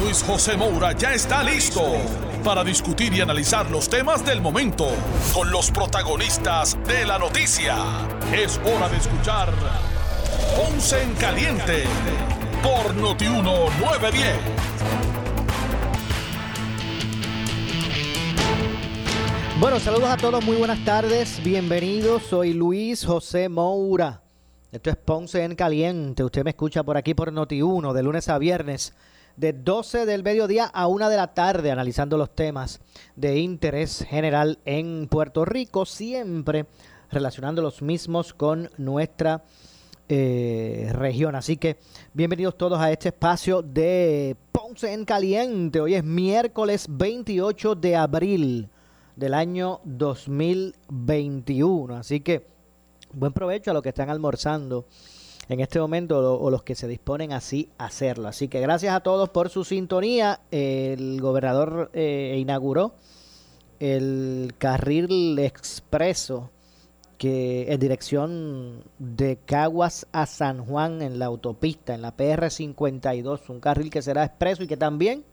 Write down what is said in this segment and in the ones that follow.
Luis José Moura ya está listo para discutir y analizar los temas del momento con los protagonistas de la noticia. Es hora de escuchar Ponce en Caliente por Notiuno 910. Bueno, saludos a todos, muy buenas tardes, bienvenidos, soy Luis José Moura. Esto es Ponce en Caliente, usted me escucha por aquí por Noti1 de lunes a viernes de 12 del mediodía a 1 de la tarde, analizando los temas de interés general en Puerto Rico, siempre relacionando los mismos con nuestra eh, región. Así que bienvenidos todos a este espacio de Ponce en Caliente. Hoy es miércoles 28 de abril del año 2021. Así que buen provecho a los que están almorzando en este momento o, los que se disponen así a hacerlo. Así que gracias a todos por su sintonía. El gobernador eh, inauguró el carril expreso que en dirección de Caguas a San Juan en la autopista, en la PR52, un carril que será expreso y que también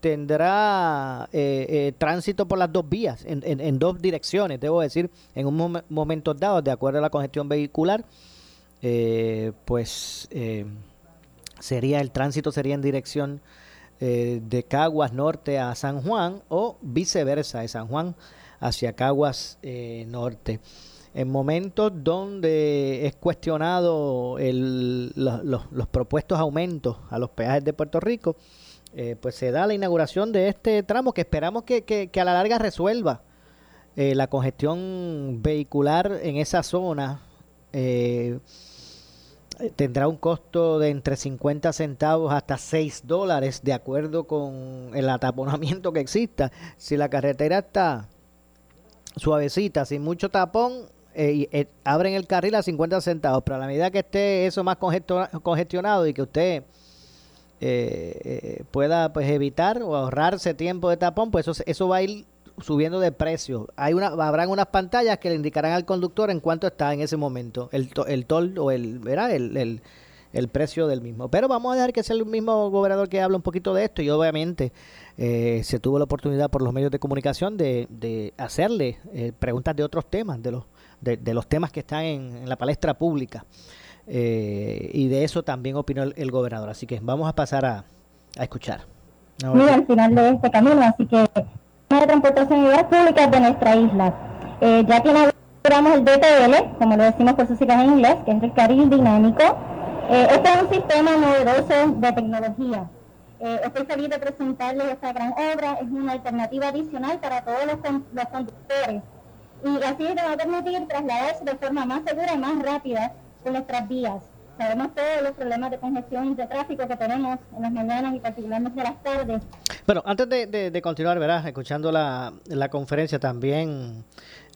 tendrá eh, eh, tránsito por las dos vías, en, dos direcciones, debo decir, en un momento dado, de acuerdo a la congestión vehicular eh, pues eh, sería el tránsito sería en dirección eh, de Caguas Norte a San Juan o viceversa, de San Juan hacia Caguas Norte. En momentos donde es cuestionado el, los, propuestos aumentos a los peajes de Puerto Rico, pues se da la inauguración de este tramo que esperamos que, que, que a la larga resuelva la congestión vehicular en esa zona. Eh, tendrá un costo de entre 50 centavos hasta 6 dólares de acuerdo con el ataponamiento que exista. Si la carretera está suavecita, sin mucho tapón, eh, eh, abren el carril a 50 centavos, pero a la medida que esté eso más congestionado y que usted eh, pueda pues evitar o ahorrarse tiempo de tapón, pues eso, eso va a ir subiendo de precio. Hay una, habrán unas pantallas que le indicarán al conductor en cuánto está en ese momento el, el toll o el, ¿verdad? El, el, precio del mismo. Pero vamos a dejar que sea el mismo gobernador que hable un poquito de esto y obviamente eh, se tuvo la oportunidad por los medios de comunicación de, de hacerle eh, preguntas de otros temas, de los, de, los temas que están en, la palestra pública. Eh, y de eso también opinó el, gobernador. Así que vamos a pasar a, a escuchar. Al final de este camino, así que de transportación y obras públicas de nuestra isla. Eh, ya que inauguramos el DTL, como lo decimos por sus siglas en inglés, que es el carril dinámico, eh, este es un sistema novedoso de tecnología. Eh, estoy feliz de presentarles esta gran obra, es una alternativa adicional para todos los, conductores y así le va a permitir trasladarse de forma más segura y más rápida por nuestras vías. Sabemos todos los problemas de congestión de tráfico que tenemos en las mañanas y particularmente en las tardes. Bueno, antes de, continuar, verás, escuchando la, conferencia también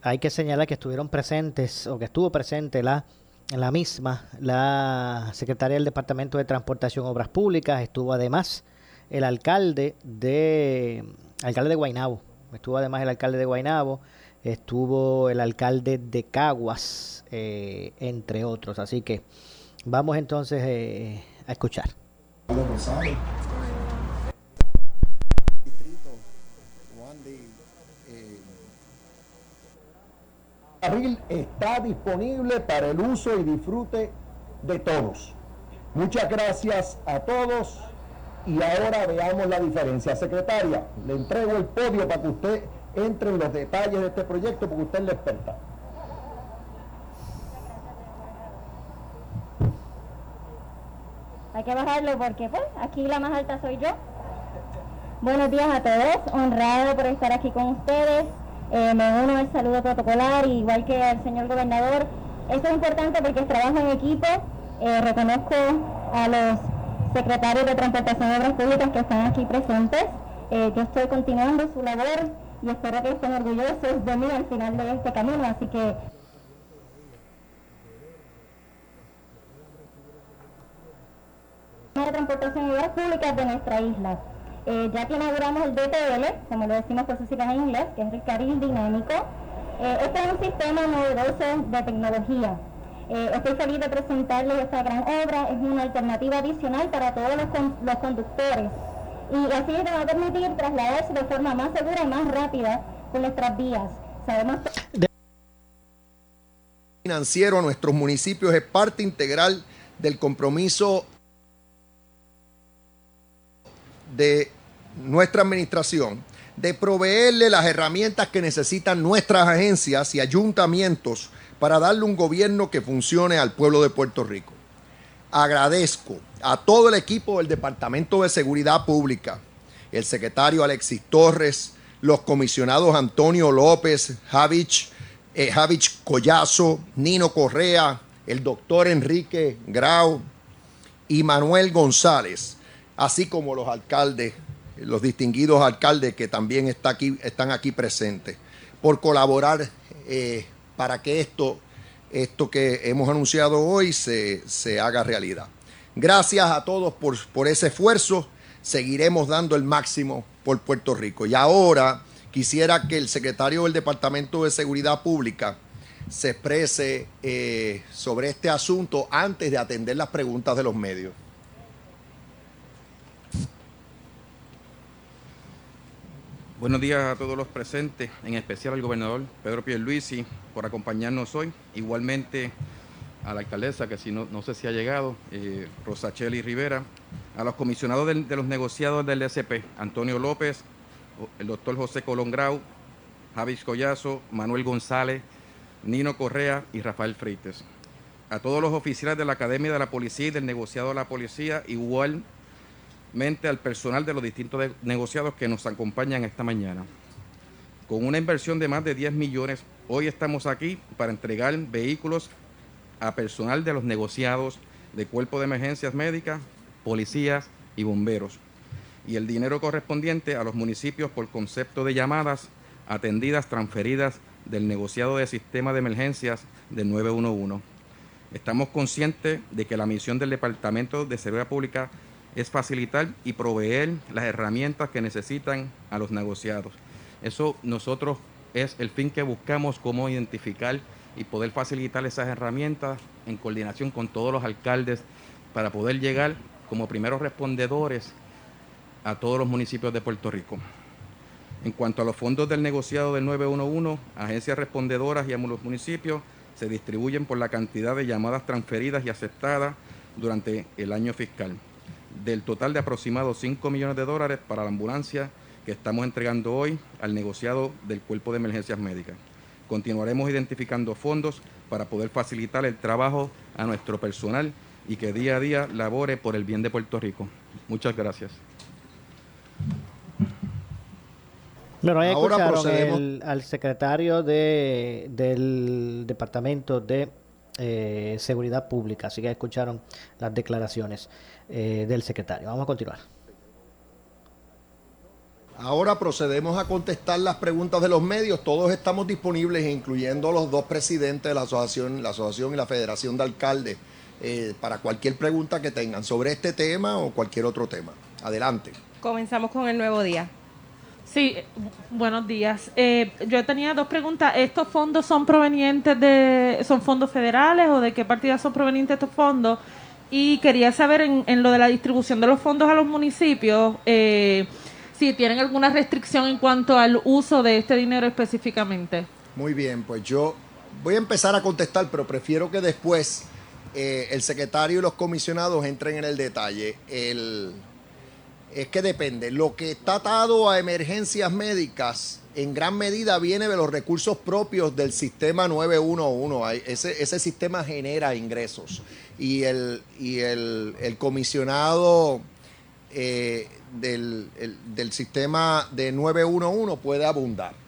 hay que señalar que estuvieron presentes o que estuvo presente la la misma la secretaria del Departamento de Transportación Obras Públicas, estuvo además el alcalde de alcalde de Guainabo, estuvo además el alcalde de Guainabo, estuvo el alcalde de Caguas, eh, entre otros. Así que Vamos entonces eh, a escuchar. El carril está disponible para el uso y disfrute de todos. Muchas gracias a todos y ahora veamos la diferencia. Secretaria, le entrego el podio para que usted entre en los detalles de este proyecto porque usted es la experta. Hay que bajarlo porque pues aquí la más alta soy yo. Buenos días a todos, honrado por estar aquí con ustedes. Eh, me uno al saludo protocolar, igual que al señor gobernador. Esto es importante porque trabajo en equipo. Eh, reconozco a los secretarios de Transportación y Obras Públicas que están aquí presentes. yo estoy continuando su labor y espero que estén orgullosos de mí al final de este camino, así que de transportación y públicas de nuestra isla. Eh, ya que inauguramos el DTL, como lo decimos por sus siglas en inglés, que es el carril dinámico, eh, este es un sistema novedoso de tecnología. Eh, estoy feliz de presentarles esta gran obra, es una alternativa adicional para todos los, los conductores y así nos va a permitir trasladarse de forma más segura y más rápida con nuestras vías. Sabemos financiero a nuestros municipios es parte integral del compromiso de nuestra administración de proveerle las herramientas que necesitan nuestras agencias y ayuntamientos para darle un gobierno que funcione al pueblo de Puerto Rico. Agradezco a todo el equipo del Departamento de Seguridad Pública, el secretario Alexis Torres, los comisionados Antonio López, Javich, eh, Collazo, Nino Correa, el doctor Enrique Grau y Manuel González así como los alcaldes, los distinguidos alcaldes que también están aquí presentes, por colaborar eh, para que esto, esto que hemos anunciado hoy se, haga realidad. Gracias a todos por, por ese esfuerzo. Seguiremos dando el máximo por Puerto Rico. Y ahora quisiera que el secretario del Departamento de Seguridad Pública se exprese eh, sobre este asunto antes de atender las preguntas de los medios. Buenos días a todos los presentes, en especial al gobernador Pedro Pierluisi por acompañarnos hoy. Igualmente a la alcaldesa, que si no, no sé si ha llegado, eh, Rosacheli Rivera, a los comisionados de, los negociados del SP, Antonio López, el doctor José Colón Grau, Javis Collazo, Manuel González, Nino Correa y Rafael Freites. A todos los oficiales de la Academia de la Policía y del negociado de la Policía, igual al personal de los distintos negociados que nos acompañan esta mañana. Con una inversión de más de 10 millones, hoy estamos aquí para entregar vehículos a personal de los negociados de Cuerpo de Emergencias Médicas, policías y bomberos, y el dinero correspondiente a los municipios por concepto de llamadas atendidas transferidas del negociado de sistema de emergencias del 911. Estamos conscientes de que la misión del Departamento de Seguridad Pública es facilitar y proveer las herramientas que necesitan a los negociados. Eso nosotros es el fin que buscamos, cómo identificar y poder facilitar esas herramientas en coordinación con todos los alcaldes para poder llegar como primeros respondedores a todos los municipios de Puerto Rico. En cuanto a los fondos del negociado del 911, agencias respondedoras y a los municipios se distribuyen por la cantidad de llamadas transferidas y aceptadas durante el año fiscal del total de aproximadamente 5 millones de dólares para la ambulancia que estamos entregando hoy al negociado del Cuerpo de Emergencias Médicas. Continuaremos identificando fondos para poder facilitar el trabajo a nuestro personal y que día a día labore por el bien de Puerto Rico. Muchas gracias. Bueno, ahí escucharon al secretario de, del Departamento de eh, Seguridad Pública, así que escucharon las declaraciones. Eh, del secretario. Vamos a continuar. Ahora procedemos a contestar las preguntas de los medios. Todos estamos disponibles, incluyendo los dos presidentes de la asociación, la asociación y la federación de alcaldes, eh, para cualquier pregunta que tengan sobre este tema o cualquier otro tema. Adelante. Comenzamos con el nuevo día. Sí, buenos días. Eh, yo tenía dos preguntas. ¿Estos fondos son provenientes de, son fondos federales o de qué partidas son provenientes estos fondos? Y quería saber en, lo de la distribución de los fondos a los municipios, eh, si tienen alguna restricción en cuanto al uso de este dinero específicamente. Muy bien, pues yo voy a empezar a contestar, pero prefiero que después eh, el secretario y los comisionados entren en el detalle. El, es que depende. Lo que está atado a emergencias médicas en gran medida viene de los recursos propios del sistema 911. Ese, ese sistema genera ingresos y el, y el, comisionado eh, del, del sistema de 911 puede abundar.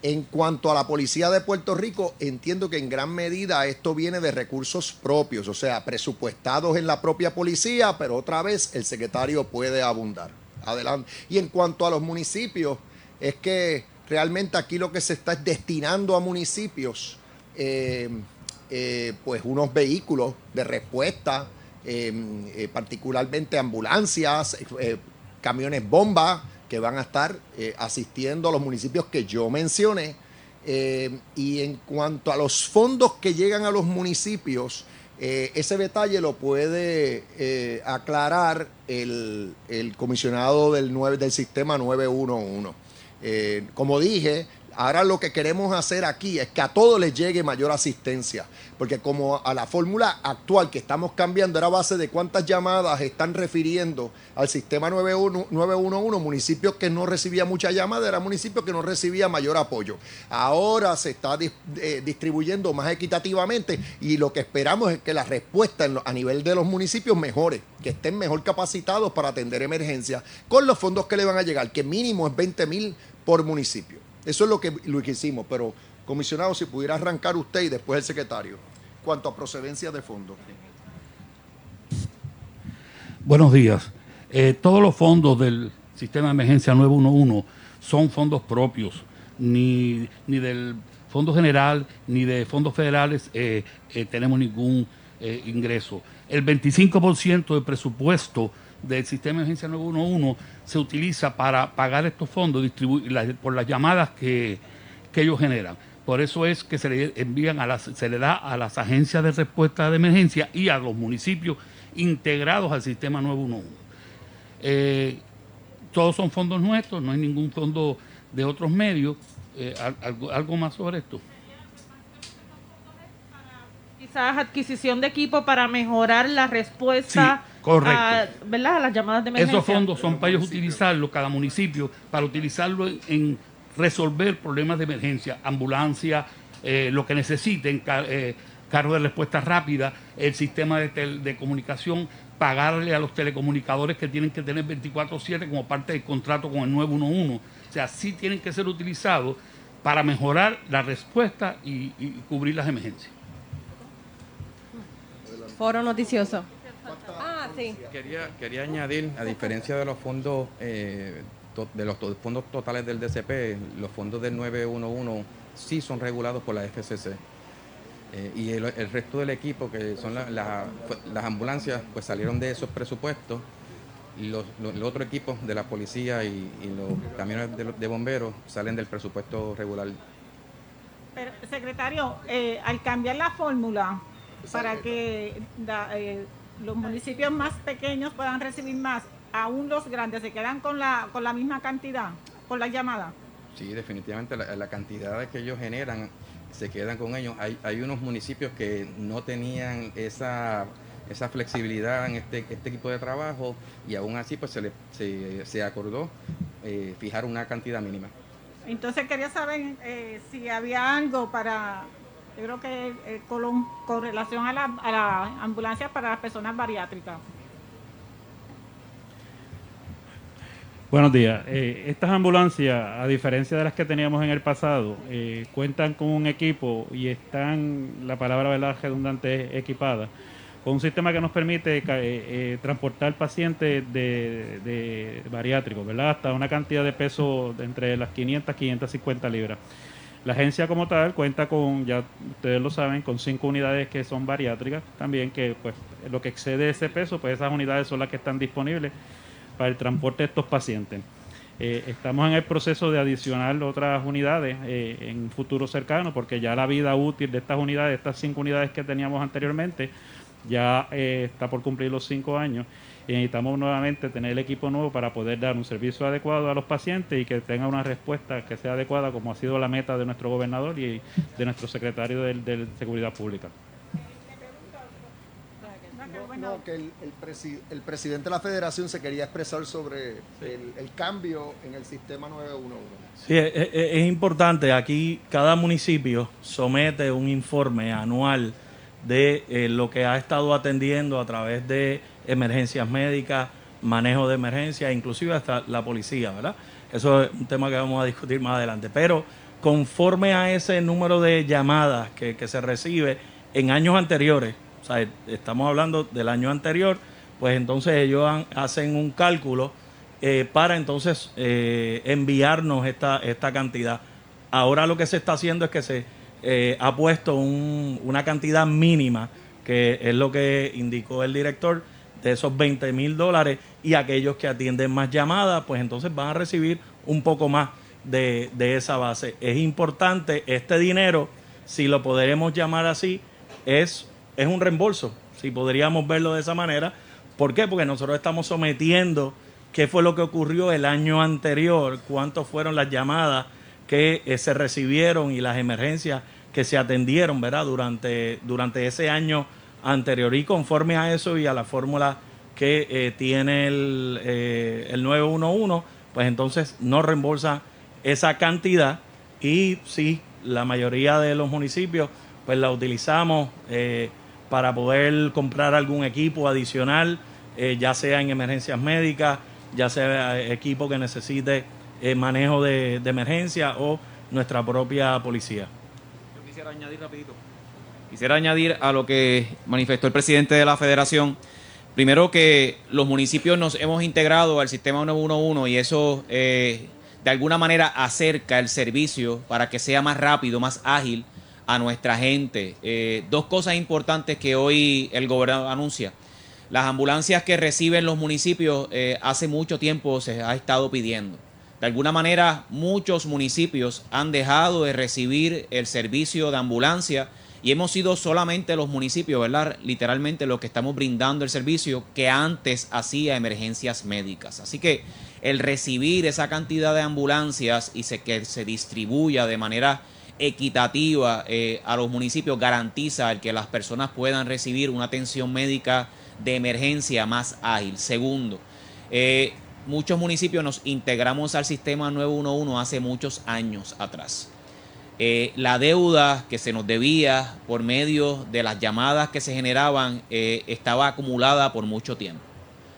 En cuanto a la policía de Puerto Rico, entiendo que en gran medida esto viene de recursos propios, o sea, presupuestados en la propia policía, pero otra vez el secretario puede abundar. adelante. Y en cuanto a los municipios, es que realmente aquí lo que se está es destinando a municipios, eh, eh, pues unos vehículos de respuesta, eh, particularmente ambulancias, camiones bomba, que van a estar asistiendo a los municipios que yo mencioné. y en cuanto a los fondos que llegan a los municipios, ese detalle lo puede aclarar el, comisionado del, 9, del sistema 911. Eh, como dije, ahora lo que queremos hacer aquí es que a todos les llegue mayor asistencia, porque como a la fórmula actual que estamos cambiando era base de cuántas llamadas están refiriendo al sistema 911, municipios que no recibían mucha llamada, era municipios que no recibía mayor apoyo. Ahora se está eh, distribuyendo más equitativamente y lo que esperamos es que la respuesta a nivel de los municipios mejore, que estén mejor capacitados para atender emergencias con los fondos que le van a llegar, que mínimo es 20 mil por municipio. Eso es lo que, lo que hicimos, pero comisionado, si pudiera arrancar usted y después el secretario, cuanto a procedencia de fondos. Buenos días. Eh, todos los fondos del sistema de emergencia 911 son fondos propios, ni, ni del Fondo General ni de fondos federales eh, eh, tenemos ningún ingreso. El 25% del presupuesto del sistema de emergencia 911 se utiliza para pagar estos fondos por las llamadas que, ellos generan. Por eso es que se le envían a las, se le da a las agencias de respuesta de emergencia y a los municipios integrados al sistema 911. Eh, todos son fondos nuestros, no hay ningún fondo de otros medios. Eh, algo, más sobre esto? Quizás adquisición de equipo para mejorar la respuesta. Correcto. A, ¿verdad? las llamadas de emergencia. Esos fondos son para ellos utilizarlos, cada municipio, para utilizarlo en, resolver problemas de emergencia, ambulancia, eh, lo que necesiten, eh, cargo de respuesta rápida, el sistema de, comunicación, pagarle a los telecomunicadores que tienen que tener 24/7 como parte del contrato con el 911. O sea, sí tienen que ser utilizados para mejorar la respuesta y cubrir las emergencias. Foro noticioso. Sí. Quería, quería añadir, a diferencia de los fondos eh, de los fondos totales del DCP, los fondos del 911 sí son regulados por la FCC. Eh, y el, resto del equipo, que son las ambulancias, pues salieron de esos presupuestos. Y los, los, otros equipos de la policía y, los camiones de, bomberos salen del presupuesto regular. Pero, secretario, eh, al cambiar la fórmula para que los municipios más pequeños puedan recibir más, aún los grandes se quedan con la, con la misma cantidad, con la llamada. Sí, definitivamente la, cantidad que ellos generan se quedan con ellos. Hay, hay unos municipios que no tenían esa, esa flexibilidad en este, este equipo de trabajo y aún así pues se, le, se, acordó eh, fijar una cantidad mínima. Entonces quería saber eh, si había algo para yo creo que eh, con, relación a la, a ambulancia para las personas bariátricas. Buenos días. Eh, estas ambulancias, a diferencia de las que teníamos en el pasado, eh, cuentan con un equipo y están, la palabra verdad redundante, equipada, con un sistema que nos permite transportar pacientes de, de bariátricos, ¿verdad? Hasta una cantidad de peso de entre las 500 y 550 libras. La agencia como tal cuenta con, ya ustedes lo saben, con cinco unidades que son bariátricas también, que pues lo que excede ese peso, pues esas unidades son las que están disponibles para el transporte de estos pacientes. Eh, estamos en el proceso de adicionar otras unidades eh, en un futuro cercano, porque ya la vida útil de estas unidades, estas cinco unidades que teníamos anteriormente, ya eh, está por cumplir los cinco años y necesitamos nuevamente tener el equipo nuevo para poder dar un servicio adecuado a los pacientes y que tenga una respuesta que sea adecuada como ha sido la meta de nuestro gobernador y de nuestro secretario de, Seguridad Pública. No, que el, el, presidente de la federación se quería expresar sobre el, cambio en el sistema 911. Sí, es, importante. Aquí cada municipio somete un informe anual de eh, lo que ha estado atendiendo a través de emergencias médicas, manejo de emergencias, inclusive hasta la policía, ¿verdad? Eso es un tema que vamos a discutir más adelante. Pero conforme a ese número de llamadas que, se recibe en años anteriores, o sea, estamos hablando del año anterior, pues entonces ellos hacen un cálculo eh, para entonces eh, enviarnos esta, esta cantidad. Ahora lo que se está haciendo es que se eh, ha puesto un- una cantidad mínima, que es lo que indicó el director, de esos 20 mil dólares y aquellos que atienden más llamadas, pues entonces van a recibir un poco más de, de esa base. Es importante, este dinero, si lo podremos llamar así, es, es un reembolso, si podríamos verlo de esa manera. ¿Por qué? Porque nosotros estamos sometiendo qué fue lo que ocurrió el año anterior, cuántas fueron las llamadas que eh, se recibieron y las emergencias que se atendieron, ¿verdad? Durante, durante ese año anterior. Y conforme a eso y a la fórmula que eh, tiene el, eh, el 911, pues entonces no reembolsa esa cantidad y sí, la mayoría de los municipios pues la utilizamos eh, para poder comprar algún equipo adicional, eh, ya sea en emergencias médicas, ya sea equipo que necesite manejo de, de emergencia o nuestra propia policía. Yo quisiera añadir rapidito. Quisiera añadir a lo que manifestó el presidente de la federación. Primero que los municipios nos hemos integrado al sistema 911 y eso eh, de alguna manera acerca el servicio para que sea más rápido, más ágil a nuestra gente. Eh, dos cosas importantes que hoy el gobernador anuncia. Las ambulancias que reciben los municipios eh, hace mucho tiempo se ha estado pidiendo. De alguna manera, muchos municipios han dejado de recibir el servicio de ambulancia y hemos sido solamente los municipios, ¿verdad? Literalmente los que estamos brindando el servicio que antes hacía emergencias médicas. Así que el recibir esa cantidad de ambulancias y que se distribuya de manera equitativa eh, a los municipios garantiza que las personas puedan recibir una atención médica de emergencia más ágil. Segundo, eh, muchos municipios nos integramos al sistema 911 hace muchos años atrás. Eh, la deuda que se nos debía por medio de las llamadas que se generaban eh, estaba acumulada por mucho tiempo.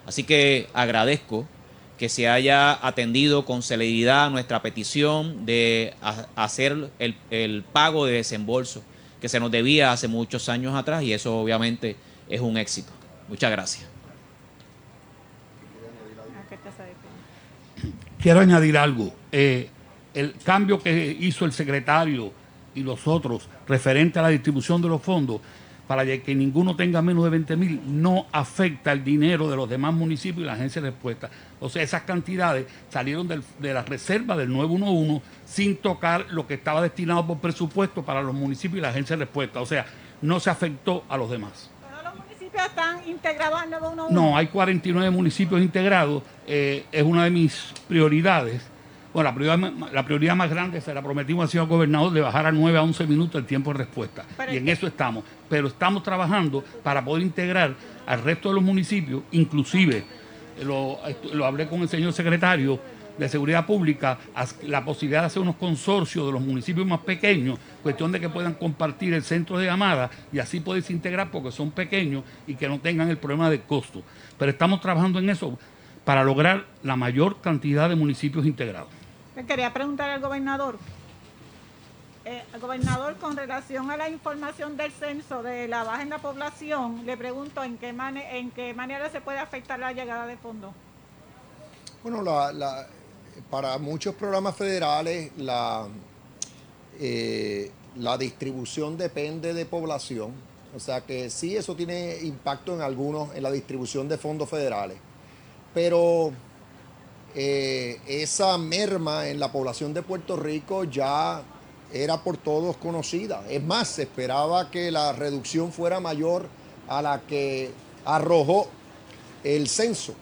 Así que agradezco que se haya atendido con celeridad nuestra petición de ha- hacer el, el pago de desembolso que se nos debía hace muchos años atrás y eso obviamente es un éxito. Muchas gracias. Quiero añadir algo. Eh, el cambio que hizo el secretario y los otros referente a la distribución de los fondos para que ninguno tenga menos de 20 mil no afecta el dinero de los demás municipios y la agencia de respuesta. O sea, esas cantidades salieron del- de la reserva del 911 sin tocar lo que estaba destinado por presupuesto para los municipios y la agencia de respuesta. O sea, no se afectó a los demás. Los municipios están integrados al 911. No, hay 49 municipios integrados. eh, es una de mis prioridades. Bueno, la prioridad, ma- la prioridad más grande se la prometimos al señor gobernador de bajar a 9 a 11 minutos el tiempo de respuesta. Pero y en eso estamos. Pero estamos trabajando para poder integrar al resto de los municipios, inclusive, lo, lo hablé con el señor secretario de Seguridad Pública, la posibilidad de hacer unos consorcios de los municipios más pequeños, cuestión de que puedan compartir el centro de llamada y así poderse integrar porque son pequeños y que no tengan el problema de costo. Pero estamos trabajando en eso para lograr la mayor cantidad de municipios integrados. Quería preguntar al gobernador. Eh, gobernador, con relación a la información del censo de la baja en la población, le pregunto en qué, en qué manera se puede afectar la llegada de fondos. Bueno, para muchos programas federales la, eh, la distribución depende de población. O sea que sí, eso tiene impacto en algunos, en la distribución de fondos federales. Pero eh, esa merma en la población de Puerto Rico ya era por todos conocida. Es más, se esperaba que la reducción fuera mayor a la que arrojó el censo.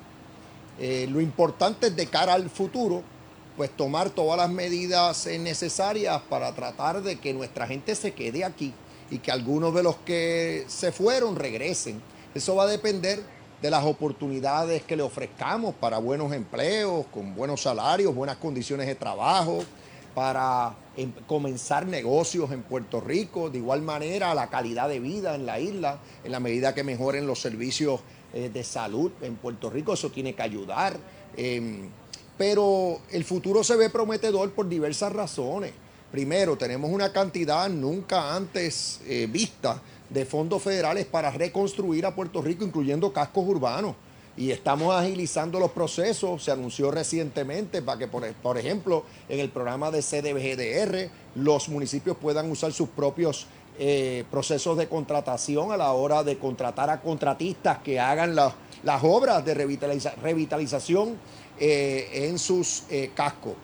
Eh, lo importante es de cara al futuro, pues tomar todas las medidas necesarias para tratar de que nuestra gente se quede aquí y que algunos de los que se fueron regresen. Eso va a depender de las oportunidades que le ofrezcamos para buenos empleos, con buenos salarios, buenas condiciones de trabajo, para em- comenzar negocios en Puerto Rico, de igual manera la calidad de vida en la isla, en la medida que mejoren los servicios eh, de salud en Puerto Rico, eso tiene que ayudar. Em, pero el futuro se ve prometedor por diversas razones. Primero, tenemos una cantidad nunca antes eh, vista de fondos federales para reconstruir a Puerto Rico, incluyendo cascos urbanos. y estamos agilizando los procesos. Se anunció recientemente para que, por, por ejemplo, en el programa de CDBGDR, los municipios puedan usar sus propios eh, procesos de contratación a la hora de contratar a contratistas que hagan la- las obras de revitaliza- revitalización eh, en sus eh, cascos.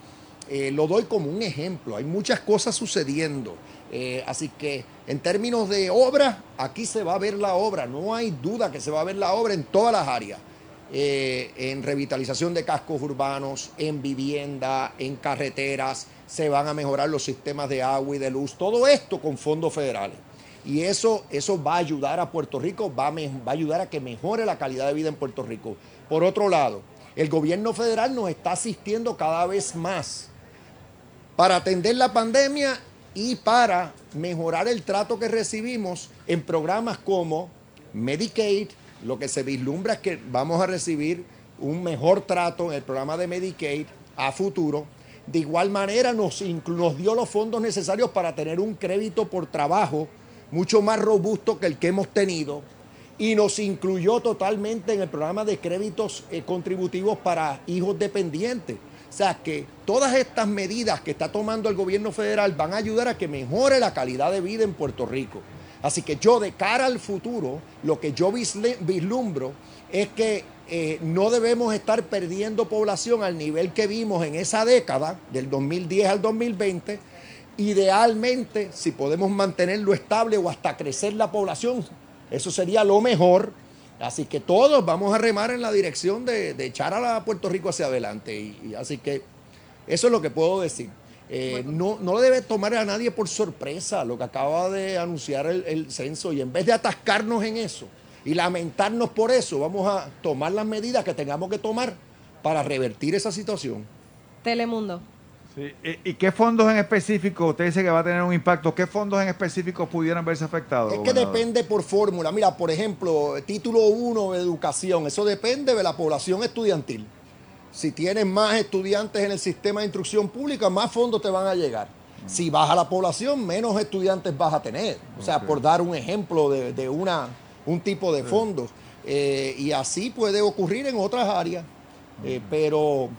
Lo doy como un ejemplo, hay muchas cosas sucediendo. Eh, así que en términos de obra, aquí se va a ver la obra, no hay duda que se va a ver la obra en todas las áreas. Eh, en revitalización de cascos urbanos, en vivienda, en carreteras, se van a mejorar los sistemas de agua y de luz, todo esto con fondos federales. Y eso, eso va a ayudar a Puerto Rico, va a, va a ayudar a que mejore la calidad de vida en Puerto Rico. Por otro lado, el gobierno federal nos está asistiendo cada vez más para atender la pandemia y para mejorar el trato que recibimos en programas como Medicaid. Lo que se vislumbra es que vamos a recibir un mejor trato en el programa de Medicaid a futuro. De igual manera nos, nos dio los fondos necesarios para tener un crédito por trabajo mucho más robusto que el que hemos tenido y nos incluyó totalmente en el programa de créditos eh, contributivos para hijos dependientes. O sea que todas estas medidas que está tomando el gobierno federal van a ayudar a que mejore la calidad de vida en Puerto Rico. Así que yo de cara al futuro, lo que yo vislumbro es que eh, no debemos estar perdiendo población al nivel que vimos en esa década, del 2010 al 2020. Idealmente, si podemos mantenerlo estable o hasta crecer la población, eso sería lo mejor. Así que todos vamos a remar en la dirección de, de echar a la Puerto Rico hacia adelante. Y, y así que eso es lo que puedo decir. Eh, no, no debe tomar a nadie por sorpresa lo que acaba de anunciar el, el censo y en vez de atascarnos en eso y lamentarnos por eso, vamos a tomar las medidas que tengamos que tomar para revertir esa situación. Telemundo. Sí, ¿Y, y qué fondos en específico, usted dice que va a tener un impacto, qué fondos en específico pudieran verse afectados? Es que gobernador? depende por fórmula. Mira, por ejemplo, título 1 de educación, eso depende de la población estudiantil. Si tienes más estudiantes en el sistema de instrucción pública, más fondos te van a llegar. Si baja la población, menos estudiantes vas a tener. O sea, por dar un ejemplo de, de una, un tipo de fondos. Eh, y así puede ocurrir en otras áreas. Eh, pero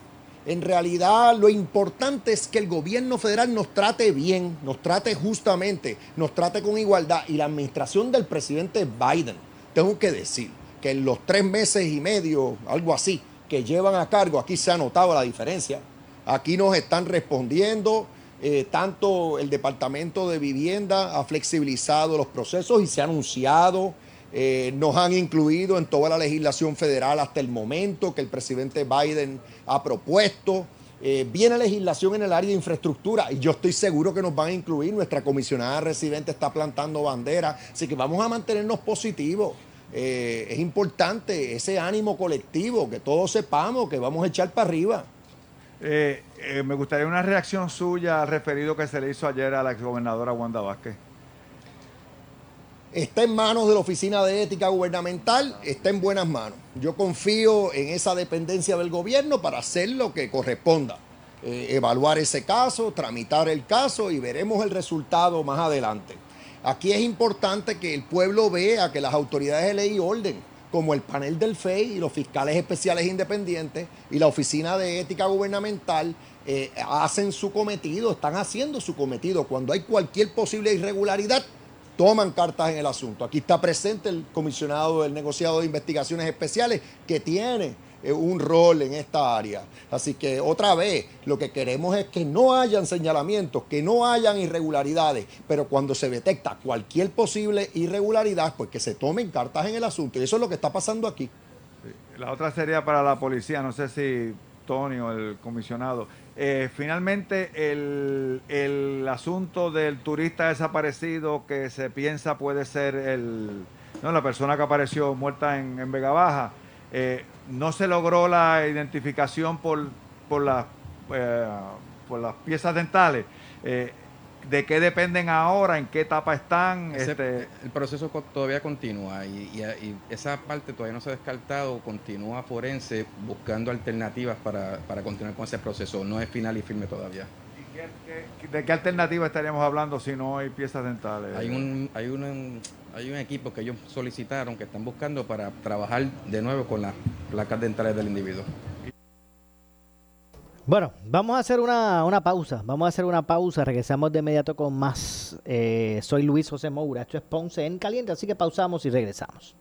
en realidad lo importante es que el gobierno federal nos trate bien, nos trate justamente, nos trate con igualdad. Y la administración del presidente Biden, tengo que decir que en los tres meses y medio, algo así, que llevan a cargo, aquí se ha notado la diferencia. Aquí nos están respondiendo, eh, tanto el Departamento de Vivienda ha flexibilizado los procesos y se ha anunciado, eh, nos han incluido en toda la legislación federal hasta el momento que el presidente Biden ha propuesto. Eh, viene legislación en el área de infraestructura y yo estoy seguro que nos van a incluir. Nuestra comisionada residente está plantando bandera, así que vamos a mantenernos positivos. Eh, es importante ese ánimo colectivo, que todos sepamos que vamos a echar para arriba. Eh, me gustaría una reacción suya al referido que se le hizo ayer a la exgobernadora Wanda Vázquez. Está en manos de la Oficina de Ética Gubernamental, está en buenas manos. Yo confío en esa dependencia del gobierno para hacer lo que corresponda. Eh, evaluar ese caso, tramitar el caso y veremos el resultado más adelante. Aquí es importante que el pueblo vea que las autoridades de ley y orden, como el panel del FEI y los fiscales especiales independientes y la Oficina de Ética Gubernamental, eh, hacen su cometido, están haciendo su cometido. Cuando hay cualquier posible irregularidad, toman cartas en el asunto. Aquí está presente el comisionado del negociado de investigaciones especiales que tiene eh, un rol en esta área. Así que otra vez, lo que queremos es que no hayan señalamientos, que no hayan irregularidades, pero cuando se detecta cualquier posible irregularidad, pues que se tomen cartas en el asunto. Y eso es lo que está pasando aquí. La otra sería para la policía, no sé si Tony o el comisionado. Eh, finalmente, el, el asunto del turista desaparecido que se piensa puede ser el, no, la persona que apareció muerta en, en Vega Baja, eh, no se logró la identificación por, por, las, eh, por las piezas dentales. ¿De qué dependen ahora? ¿En qué etapa están? Ese- Este, el proceso todavía continúa y, y- y esa parte todavía no se ha descartado. Continúa Forense buscando alternativas para, para continuar con ese proceso. No es final y firme todavía. ¿De qué alternativa estaríamos hablando si no hay piezas dentales? Hay un, hay un, hay un equipo que ellos solicitaron, que están buscando para trabajar de nuevo con las placas dentales del individuo. Bueno, vamos a hacer una, una pausa. Vamos a hacer una pausa. Regresamos de inmediato con más. Eh, soy Luis José Moura. Esto es Ponce en Caliente, así que pausamos y regresamos.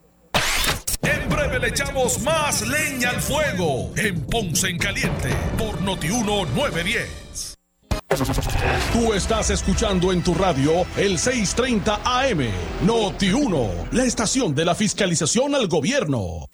En breve le echamos más leña al fuego en Ponce en Caliente por Notiuno 910. Tú estás escuchando en tu radio el 630 AM Noti 1, la estación de la fiscalización al gobierno.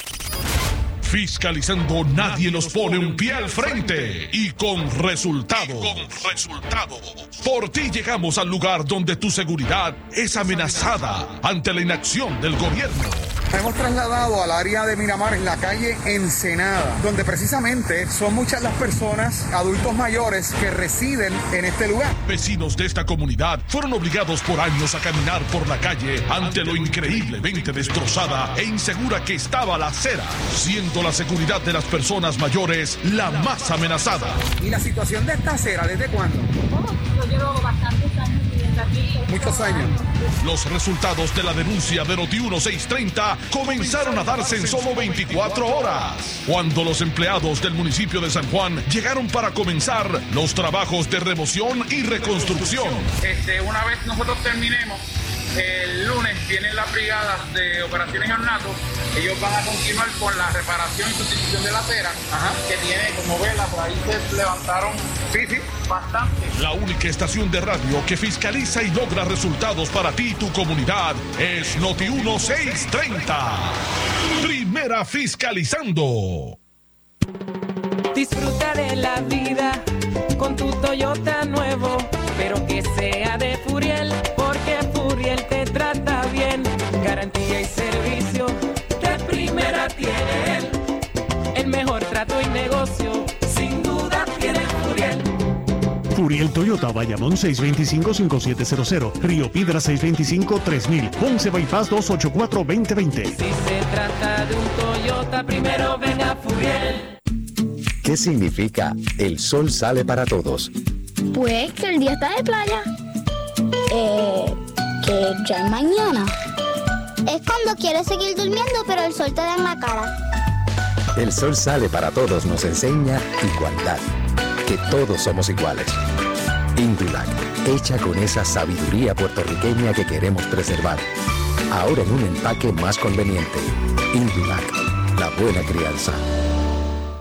Fiscalizando nadie nos pone un pie al frente y con resultado. con resultado. Por ti llegamos al lugar donde tu seguridad es amenazada ante la inacción del gobierno. Hemos trasladado al área de Miramar en la calle Ensenada, donde precisamente son muchas las personas, adultos mayores, que residen en este lugar. Vecinos de esta comunidad fueron obligados por años a caminar por la calle ante lo increíblemente destrozada e insegura que estaba la acera, siendo la seguridad de las personas mayores la más amenazada. ¿Y la situación de esta acera desde cuándo? yo llevo bastantes años. Muchos años. Los resultados de la denuncia de Noti 1630 comenzaron a darse en solo 24 horas, cuando los empleados del municipio de San Juan llegaron para comenzar los trabajos de remoción y reconstrucción. Este, una vez nosotros terminemos, el lunes vienen las brigadas de operaciones y ornatos. Ellos van a continuar con la reparación y sustitución de la acera, que tiene, como vela, por ahí se levantaron sí, sí, bastante. La única estación de radio que fiscaliza y logra resultados para ti y tu comunidad es Noti 1630. Primera fiscalizando. Disfruta de la vida con tu Toyota nuevo, negocio, sin duda tiene Furiel. Furiel Toyota, Bayamón 625-5700, Río Piedra 625-3000, Ponce Bypass 284-2020. Si se trata de un Toyota, primero ven a Furiel. ¿Qué significa el sol sale para todos? Pues que el día está de playa. Eh, que ya es mañana. Es cuando quieres seguir durmiendo, pero el sol te da en la cara. El sol sale para todos nos enseña igualdad, que todos somos iguales. Indulac, hecha con esa sabiduría puertorriqueña que queremos preservar. Ahora en un empaque más conveniente. Indulac, la buena crianza.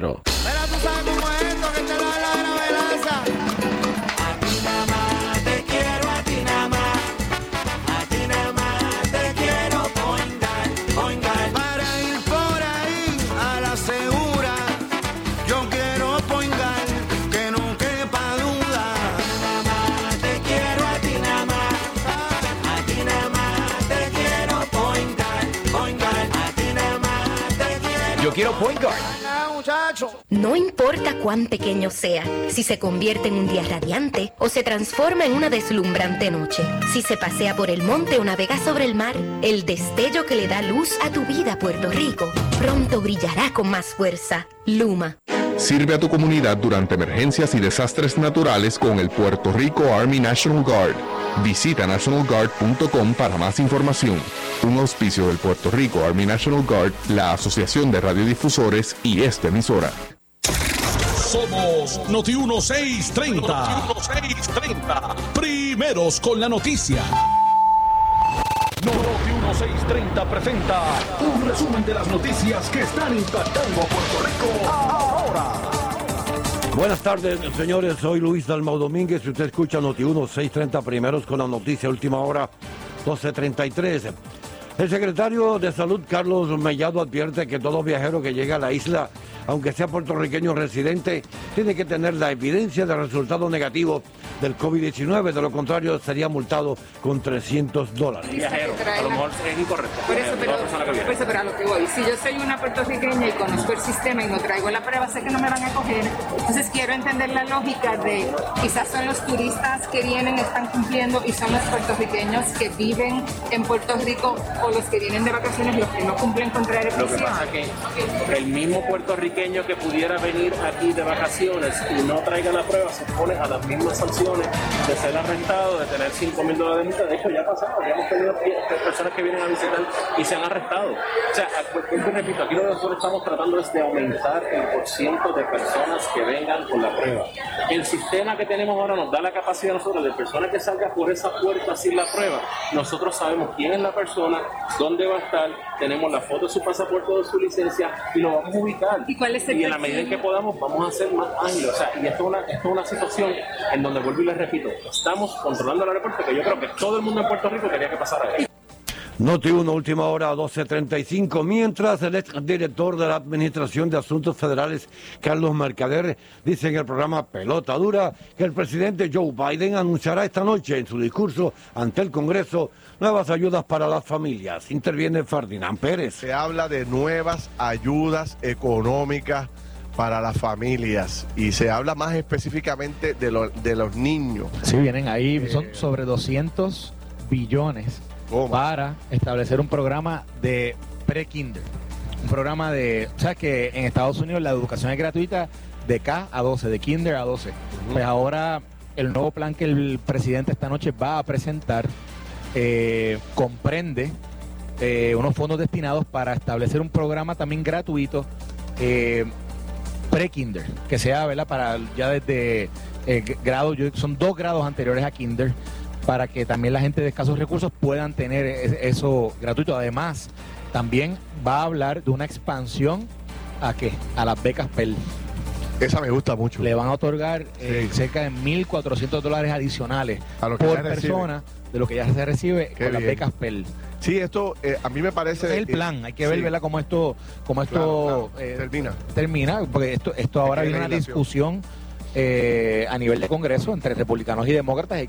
Pero tú sabes cómo es esto que te da la revelaza. A ti nada más te quiero, a ti nada más. A ti nada más te quiero poingar, poingar. Para ir por ahí a la segura. Yo quiero poingar, que no quepa duda. Nada más te quiero, a ti nada más. A ti nada más te quiero poingar, poingar. A ti nada más te quiero. Yo quiero Point Guard. No importa cuán pequeño sea, si se convierte en un día radiante o se transforma en una deslumbrante noche, si se pasea por el monte o navega sobre el mar, el destello que le da luz a tu vida, Puerto Rico, pronto brillará con más fuerza. Luma. Sirve a tu comunidad durante emergencias y desastres naturales con el Puerto Rico Army National Guard. Visita nationalguard.com para más información. Un auspicio del Puerto Rico Army National Guard, la Asociación de Radiodifusores y esta emisora. Somos Noti 1630. Noti 1630. Primeros con la noticia. Noti 1630 presenta un resumen de las noticias que están impactando a Puerto Rico Buenas tardes, señores. Soy Luis Dalmau Domínguez usted escucha Noti 1 630 primeros con la noticia última hora 1233. El secretario de Salud, Carlos Mellado, advierte que todo viajero que llega a la isla, aunque sea puertorriqueño residente, tiene que tener la evidencia de resultado negativo del COVID-19. De lo contrario, sería multado con 300 dólares. viajero. A lo mejor es incorrecto. Por eso, pero, por eso, pero a lo que voy, si yo soy una puertorriqueña y conozco el sistema y no traigo la prueba, sé que no me van a coger. Entonces quiero entender la lógica de quizás son los turistas que vienen, están cumpliendo y son los puertorriqueños que viven en Puerto Rico o los que vienen de vacaciones los que no cumplen con traer Lo que pasa es que el mismo puertorriqueño que pudiera venir aquí de vacaciones y no traiga la prueba se expone a las mismas sanciones de ser arrestado, de tener 5 mil dólares de multa. De hecho, ya ha pasado, ya hemos tenido personas que vienen a visitar y se han arrestado. O sea, y repito, aquí lo que nosotros estamos tratando es de aumentar el porciento de personas que vengan con la prueba. El sistema que tenemos ahora nos da la capacidad a nosotros de personas que salgan por esa puerta sin la prueba. Nosotros sabemos quién es la persona, dónde va a estar, tenemos la foto de su pasaporte de su licencia y lo vamos a ubicar. ¿Y cuál es el Y en la medida en que podamos, vamos a ser más ágiles. O sea, y esto es, una, esto es una situación en donde, vuelvo y les repito, estamos controlando el aeropuerto que yo creo que todo el mundo en Puerto Rico quería que pasara ahí. Noti 1, última hora, 12.35. Mientras el exdirector de la Administración de Asuntos Federales, Carlos Mercader, dice en el programa Pelota Dura que el presidente Joe Biden anunciará esta noche en su discurso ante el Congreso nuevas ayudas para las familias. Interviene Ferdinand Pérez. Se habla de nuevas ayudas económicas para las familias y se habla más específicamente de, lo- de los niños. Sí, vienen ahí, son sobre 200 billones para establecer un programa de pre-kinder. Un programa de, o sea que en Estados Unidos la educación es gratuita de K a 12, de kinder a 12. Pues ahora el nuevo plan que el presidente esta noche va a presentar eh, comprende eh, unos fondos destinados para establecer un programa también gratuito eh, pre-kinder, que sea, ¿verdad? Para ya desde eh, grado, yo- son dos grados anteriores a kinder, para que también la gente de escasos recursos puedan tener es- eso gratuito. Además, también va a hablar de una expansión a qué? A las becas PEL. Esa me gusta mucho. Le van a otorgar eh, cerca de 1.400 dólares adicionales lo que por recibe. persona de lo que ya se recibe Qué con las becas PEL. Sí, esto eh, a mí me parece... Es el plan, hay que ver Sí. ¿verdad? cómo esto, cómo esto Claro, eh, termina. termina, porque esto, esto ahora viene una discusión a nivel de Congreso entre republicanos y demócratas.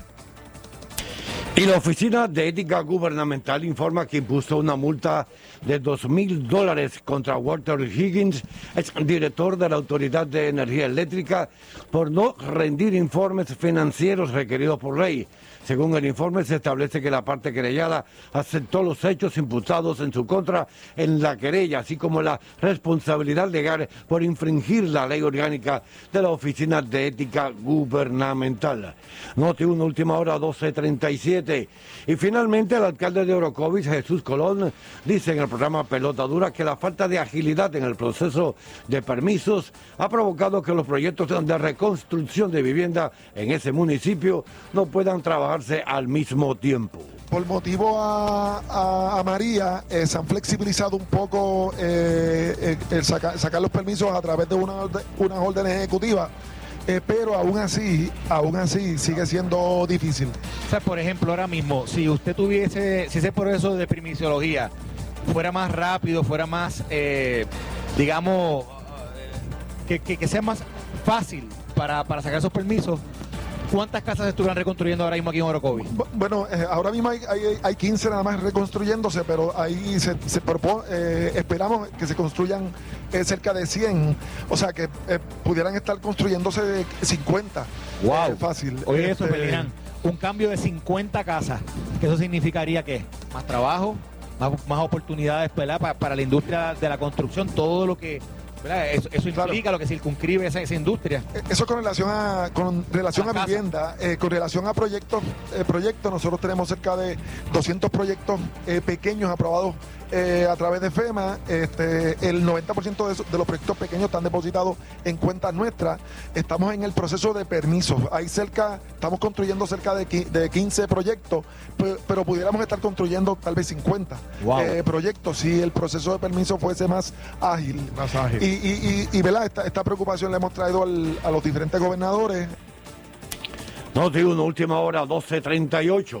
Y la Oficina de Ética Gubernamental informa que impuso una multa de 2 mil dólares contra Walter Higgins, ex director de la Autoridad de Energía Eléctrica, por no rendir informes financieros requeridos por ley. Según el informe, se establece que la parte querellada aceptó los hechos imputados en su contra en la querella, así como la responsabilidad legal por infringir la ley orgánica de la Oficina de Ética Gubernamental. Note una última hora 12.37. Y finalmente el alcalde de Orocovis, Jesús Colón, dice en el programa Pelota Dura que la falta de agilidad en el proceso de permisos ha provocado que los proyectos de reconstrucción de vivienda en ese municipio no puedan trabajarse al mismo tiempo. Por motivo a, María, eh, se han flexibilizado un poco eh, eh, el saca- sacar los permisos a través de unas órdenes ejecutivas, eh, pero aún así, aún así sigue siendo difícil. O sea, por ejemplo, ahora mismo, si usted tuviese, si ese proceso de primisiología fuera más rápido, fuera más, eh, digamos, eh, que, que- que sea más fácil para, para sacar esos permisos, ¿Cuántas casas estuvieran reconstruyendo ahora mismo aquí en Orocovi? Bu- Bueno, eh, ahora mismo hay, hay, hay 15 nada más reconstruyéndose, pero ahí se, se propone, eh, esperamos que se construyan eh, cerca de 100, o sea que pudieran estar construyéndose 50. Wow. Fácil. Oye, eso, Este, Pelirán. Un cambio de 50 casas. ¿Que eso significaría qué? Más trabajo, más, más oportunidades ¿verdad? Pa- para la industria de la construcción, todo lo que. Eso, eso implica lo que circunscribe esa, esa industria. Eso con relación a con relación a, vivienda, eh, con relación a proyectos, eh, proyectos, nosotros tenemos cerca de 200 proyectos eh, pequeños aprobados eh, a través de FEMA. Este, el 90% de, los proyectos pequeños están depositados en cuentas nuestras. Estamos en el proceso de permisos. Hay cerca, estamos construyendo cerca de, qui- de 15 proyectos, pe- pero pudiéramos estar construyendo tal vez 50 Wow. eh, proyectos si el proceso de permiso fuese más ágil. Más ágil. Y, y, y, y, ¿verdad? Esta, esta preocupación la hemos traído al- a los diferentes gobernadores. No, digo, una última hora, 12.38.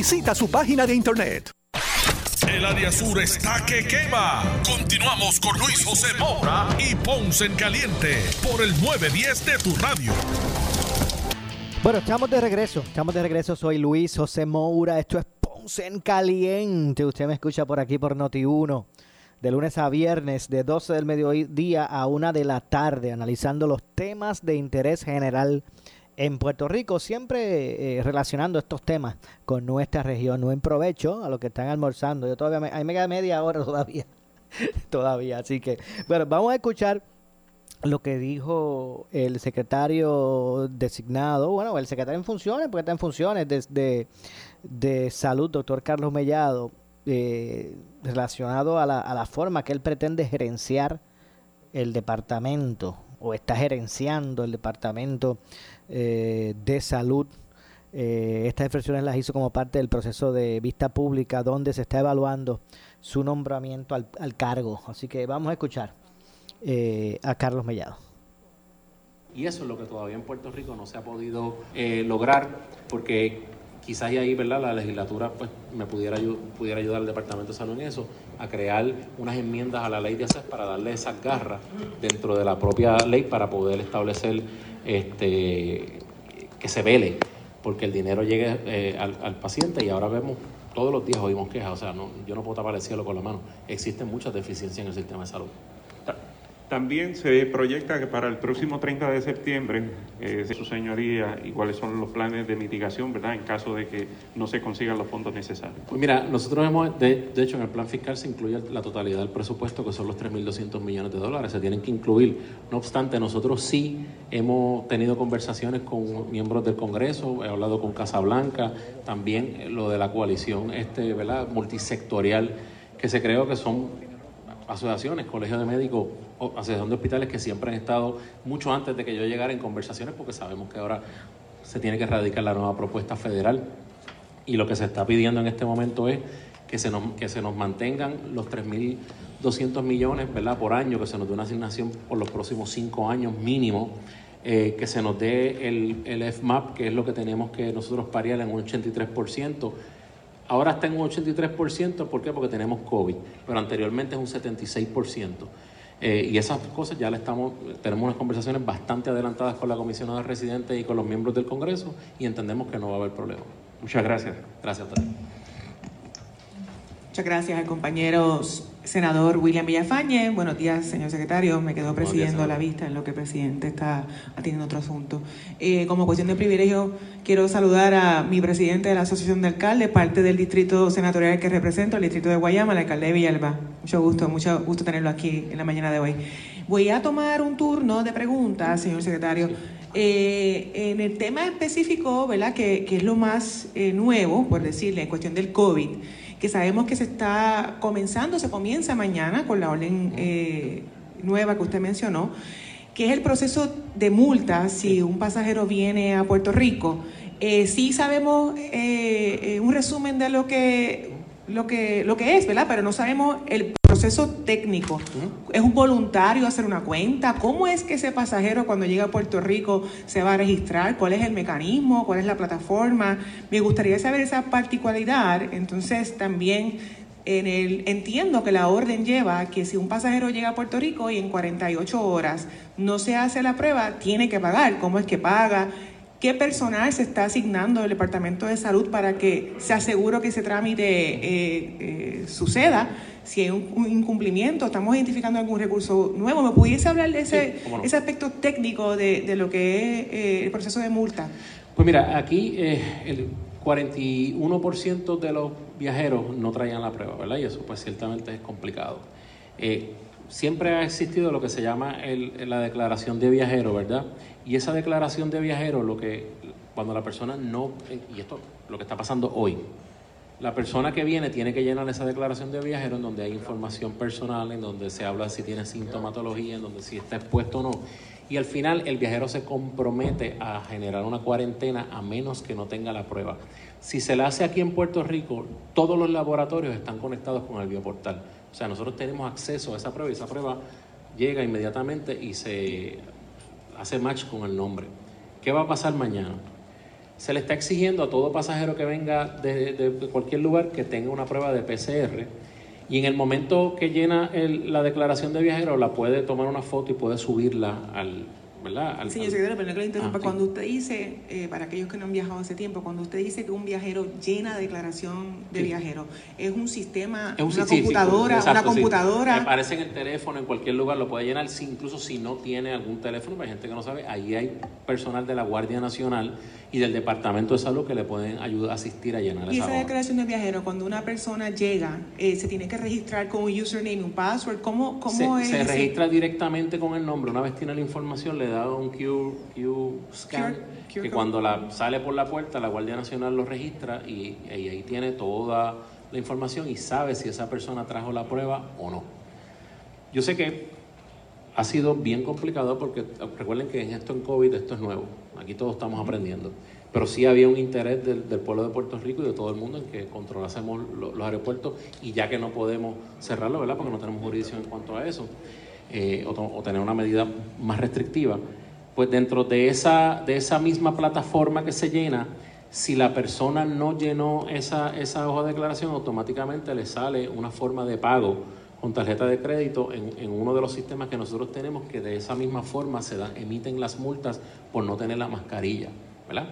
Visita su página de internet. El área sur está que quema. Continuamos con Luis José Moura y Ponce en Caliente por el 910 de tu radio. Bueno, estamos de regreso. Estamos de regreso. Soy Luis José Moura. Esto es Ponce en Caliente. Usted me escucha por aquí por Noti1. De lunes a viernes, de 12 del mediodía a 1 de la tarde, analizando los temas de interés general en Puerto Rico, siempre eh, relacionando estos temas con nuestra región. Buen provecho a los que están almorzando. Yo todavía, me, ahí me queda media hora todavía. todavía, así que, bueno, vamos a escuchar lo que dijo el secretario designado, bueno, el secretario en funciones, porque está en funciones de, de, de salud, doctor Carlos Mellado, eh, relacionado a la, a la forma que él pretende gerenciar el departamento o está gerenciando el departamento eh, de salud. Eh, estas expresiones las hizo como parte del proceso de vista pública donde se está evaluando su nombramiento al, cargo. Así que vamos a escuchar eh, a Carlos Mellado. Y eso es lo que todavía en Puerto Rico no se ha podido lograr, porque quizás ahí, ¿verdad? La legislatura pues me pudiera, pudiera ayudar al Departamento de Salud en eso, a crear unas enmiendas a la ley de ACES para darle esas garras dentro de la propia ley para poder establecer este que se vele, porque el dinero llegue eh, al, al paciente y ahora vemos, todos los días oímos quejas, o sea, no, yo no puedo tapar el cielo con la mano, existen muchas deficiencias en el sistema de salud. También se proyecta que para el próximo 30 de septiembre, eh, su señoría, y cuáles son los planes de mitigación, ¿verdad?, en caso de que no se consigan los fondos necesarios. Pues mira, nosotros hemos, de, hecho, en el plan fiscal se incluye la totalidad del presupuesto, que son los 3.200 millones de dólares, se tienen que incluir. No obstante, nosotros sí hemos tenido conversaciones con miembros del Congreso, he hablado con Casablanca, también lo de la coalición este, ¿verdad? multisectorial, que se creó que son asociaciones, colegios de médicos, asociación de hospitales que siempre han estado mucho antes de que yo llegara en conversaciones, porque sabemos que ahora se tiene que erradicar la nueva propuesta federal y lo que se está pidiendo en este momento es que se nos, que se nos mantengan los 3.200 millones ¿verdad? por año, que se nos dé una asignación por los próximos cinco años mínimo, eh, que se nos dé el, el FMAP, que es lo que tenemos que nosotros parear en un 83%. Ahora está en un 83%, ¿por qué? Porque tenemos COVID, pero anteriormente es un 76%. Eh, y esas cosas ya le estamos, tenemos unas conversaciones bastante adelantadas con la comisionada de residentes y con los miembros del Congreso y entendemos que no va a haber problema. Muchas gracias. Gracias a ustedes. Muchas gracias al compañero senador William Villafañe. Buenos días, señor secretario. Me quedo presidiendo la vista en lo que el presidente está atendiendo otro asunto. Eh, como cuestión de privilegio, quiero saludar a mi presidente de la Asociación de Alcaldes, parte del distrito senatorial que represento, el distrito de Guayama, el alcalde de Villalba. Mucho gusto, mucho gusto tenerlo aquí en la mañana de hoy. Voy a tomar un turno de preguntas, señor secretario. Eh, en el tema específico, ¿verdad? Que, que es lo más eh, nuevo, por decirle, en cuestión del COVID, que sabemos que se está comenzando, se comienza mañana con la orden eh, nueva que usted mencionó, que es el proceso de multa si un pasajero viene a Puerto Rico. Eh, sí sabemos eh, eh, un resumen de lo que, lo, que, lo que es, ¿verdad? Pero no sabemos el proceso técnico. ¿Es un voluntario hacer una cuenta? ¿Cómo es que ese pasajero cuando llega a Puerto Rico se va a registrar? ¿Cuál es el mecanismo? ¿Cuál es la plataforma? Me gustaría saber esa particularidad. Entonces también en el, entiendo que la orden lleva que si un pasajero llega a Puerto Rico y en 48 horas no se hace la prueba, tiene que pagar. ¿Cómo es que paga? ¿Qué personal se está asignando del Departamento de Salud para que se asegure que ese trámite eh, eh, suceda? Si hay un, un incumplimiento, estamos identificando algún recurso nuevo. ¿Me pudiese hablar de ese, Sí, cómo no. ese aspecto técnico de, de lo que es eh, el proceso de multa? Pues mira, aquí el 41% de los viajeros no traían la prueba, ¿verdad? Y eso pues ciertamente es complicado. Siempre ha existido lo que se llama el- la declaración de viajero, ¿verdad? Y esa declaración de viajero, lo que cuando la persona no, y esto lo que está pasando hoy, la persona que viene tiene que llenar esa declaración de viajero en donde hay información personal, en donde se habla si tiene sintomatología, en donde si está expuesto o no. Y al final el viajero se compromete a generar una cuarentena a menos que no tenga la prueba. Si se la hace aquí en Puerto Rico, todos los laboratorios están conectados con el bioportal. O sea, nosotros tenemos acceso a esa prueba y esa prueba llega inmediatamente y se hace match con el nombre. ¿Qué va a pasar mañana? Se le está exigiendo a todo pasajero que venga de, cualquier lugar que tenga una prueba de PCR y en el momento que llena la declaración de viajero la puede tomar una foto y puede subirla al, ¿verdad? Al- Señor al- secretario, pero no que lo interrumpa. Ah, sí. Cuando usted dice, eh, para aquellos que no han viajado hace tiempo, cuando usted dice que un viajero llena declaración de Sí. viajero, es un sistema, Es un una sí, sí, sí, computadora, exacto, una sí. computadora. Aparece en el teléfono, en cualquier lugar lo puede llenar, si- incluso si no tiene algún teléfono, hay gente que no sabe, ahí hay personal de la Guardia Nacional y del Departamento de Salud que le pueden ayudar, asistir a llenar Y esa declaración de viajero, cuando una persona llega, eh, se tiene que registrar con un username un password. ¿Cómo, cómo se, es? se registra directamente con el nombre. Una vez tiene la información, le da un Q, Q scan, que cuando la, sale por la puerta, la Guardia Nacional lo registra y, y ahí tiene toda la información y sabe si esa persona trajo la prueba o no. Yo sé que ha sido bien complicado porque recuerden que en esto en COVID esto es nuevo. Aquí todos estamos aprendiendo. Pero sí había un interés del, del pueblo de Puerto Rico y de todo el mundo en que controlásemos lo- los aeropuertos y ya que no podemos cerrarlo, ¿verdad? Porque no tenemos jurisdicción en cuanto a eso, eh, o, o tener una medida más restrictiva, pues dentro de esa, de esa misma plataforma que se llena, si la persona no llenó esa, esa hoja de declaración, automáticamente le sale una forma de pago con tarjeta de crédito en, en uno de los sistemas que nosotros tenemos, que de esa misma forma se dan, emiten las multas por no tener la mascarilla, ¿verdad?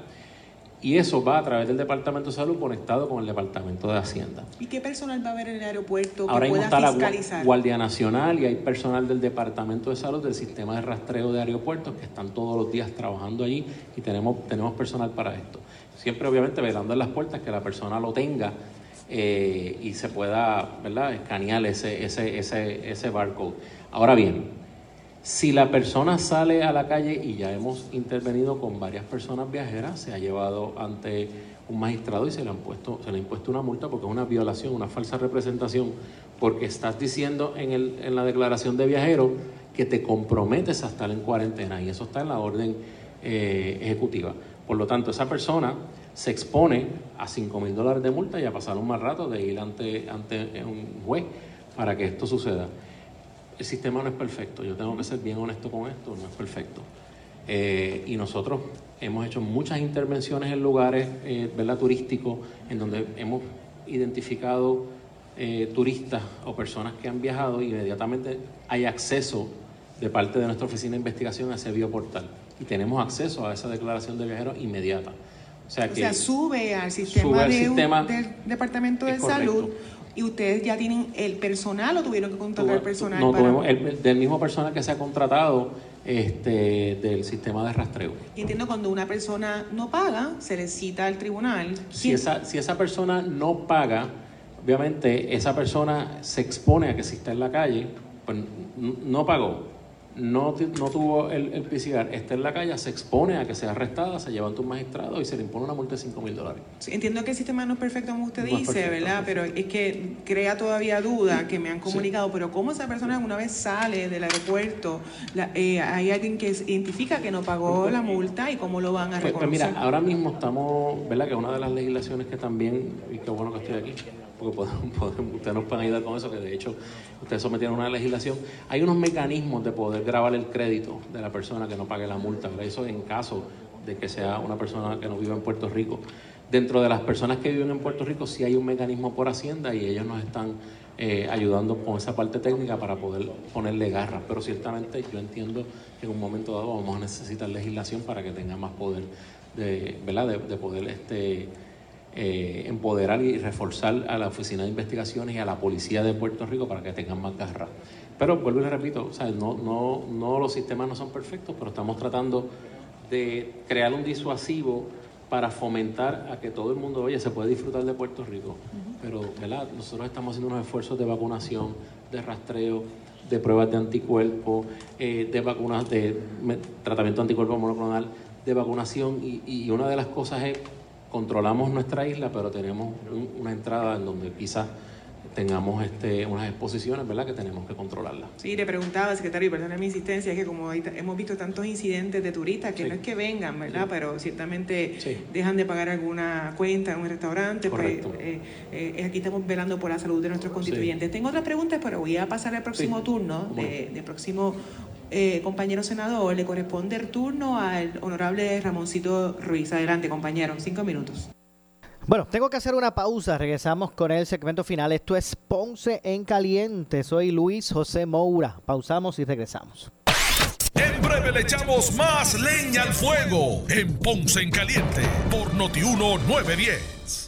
Y eso va a través del Departamento de Salud conectado con el Departamento de Hacienda. ¿Y qué personal va a haber en el aeropuerto que Ahora pueda está la fiscalizar? Guardia Nacional y hay personal del Departamento de Salud, del Sistema de Rastreo de Aeropuertos, que están todos los días trabajando allí y tenemos, tenemos personal para esto. Siempre, obviamente, velando en las puertas que la persona lo tenga eh, y se pueda ¿verdad? escanear ese, ese, ese, ese barcode. Ahora bien, si la persona sale a la calle y ya hemos intervenido con varias personas viajeras, se ha llevado ante un magistrado y se le han puesto, se le ha impuesto una multa porque es una violación, una falsa representación, porque estás diciendo en, el, en la declaración de viajero que te comprometes a estar en cuarentena y eso está en la orden eh, ejecutiva. Por lo tanto, esa persona se expone a 5 mil dólares de multa y a pasar un mal rato de ir ante, ante un juez para que esto suceda el sistema no es perfecto, yo tengo que ser bien honesto con esto, no es perfecto. Eh, y nosotros hemos hecho muchas intervenciones en lugares eh, ¿verdad? turísticos en donde hemos identificado eh, turistas o personas que han viajado y inmediatamente hay acceso de parte de nuestra oficina de investigación a ese bioportal y tenemos acceso a esa declaración de viajero inmediata. O sea O que sea, sube al sistema, sube al de un- sistema- del Departamento de correcto. ¿Y ustedes ya tienen el personal o tuvieron que contratar personal? No, para- tuvimos el, del mismo personal que se ha contratado este, del sistema de rastreo. Y entiendo cuando una persona no paga, se le cita al tribunal. Si esa, si esa persona no paga, obviamente esa persona se expone a que si está en la calle, pues no pagó, no, no tuvo el, el PCR, está en la calle, se expone a que sea arrestada, se lleva ante un magistrado y se le impone una multa de 5 mil dólares. Sí, Entiendo que el sistema no es perfecto como usted No dice, perfecto, ¿verdad? Pero es que crea todavía duda que me han comunicado, pero ¿cómo esa persona una vez sale del aeropuerto, la- eh, hay alguien que identifica que no pagó la multa y cómo lo van a Pues, pues reconocer? mira, ahora mismo estamos, ¿verdad? Que una de las legislaciones que también, y qué bueno que estoy aquí, porque podemos, podemos- ustedes nos pueden ayudar con eso, que de hecho ustedes sometieron una legislación. Hay unos mecanismos de poder grabar el crédito de la persona que no pague la multa, ¿verdad? Eso en caso de que sea una persona que no viva en Puerto Rico. Dentro de las personas que viven en Puerto Rico sí hay un mecanismo por Hacienda y ellos nos están eh, ayudando con esa parte técnica para poder ponerle garras. Pero ciertamente yo entiendo que en un momento dado vamos a necesitar legislación para que tenga más poder de, ¿verdad? de, de poder este, eh, empoderar y reforzar a la Oficina de Investigaciones y a la Policía de Puerto Rico para que tengan más garras. Pero vuelvo y le repito, sea, no, no, no los sistemas no son perfectos, pero estamos tratando de crear un disuasivo para fomentar a que todo el mundo, oye, se puede disfrutar de Puerto Rico. Pero, ¿verdad? Nosotros estamos haciendo unos esfuerzos de vacunación, de rastreo, de pruebas de anticuerpos, eh, de vacunas, de tratamiento de anticuerpos monoclonal, de vacunación. Y, y una de las cosas es, controlamos nuestra isla, pero tenemos un- una entrada en donde quizás tengamos este, unas exposiciones, ¿verdad? Que tenemos que controlarlas. Sí, le preguntaba, secretario, y perdona mi insistencia, es que como hemos visto tantos incidentes de turistas, que Sí. no es que vengan, ¿verdad? Sí. Pero ciertamente Sí. dejan de pagar alguna cuenta en un restaurante, pues Correcto. eh, eh, aquí estamos velando por la salud de nuestros constituyentes. Tengo otras preguntas, pero voy a pasar al próximo turno, de, de próximo eh, compañero senador. Le corresponde el turno al honorable Ramoncito Ruiz. Adelante, compañero, cinco minutos. Bueno, tengo que hacer una pausa. Regresamos con el segmento final. Esto es Ponce en Caliente. Soy Luis José Moura. Pausamos y regresamos. En breve le echamos más leña al fuego en Ponce en Caliente por Notiuno 910.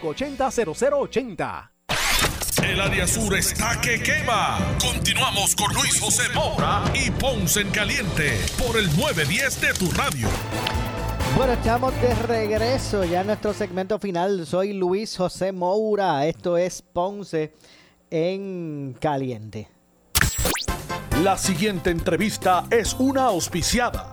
580-0080. El área sur está que quema. Continuamos con Luis José Moura y Ponce en Caliente por el 910 de tu radio. Bueno, estamos de regreso ya en nuestro segmento final. Soy Luis José Moura. Esto es Ponce en Caliente. La siguiente entrevista es una auspiciada.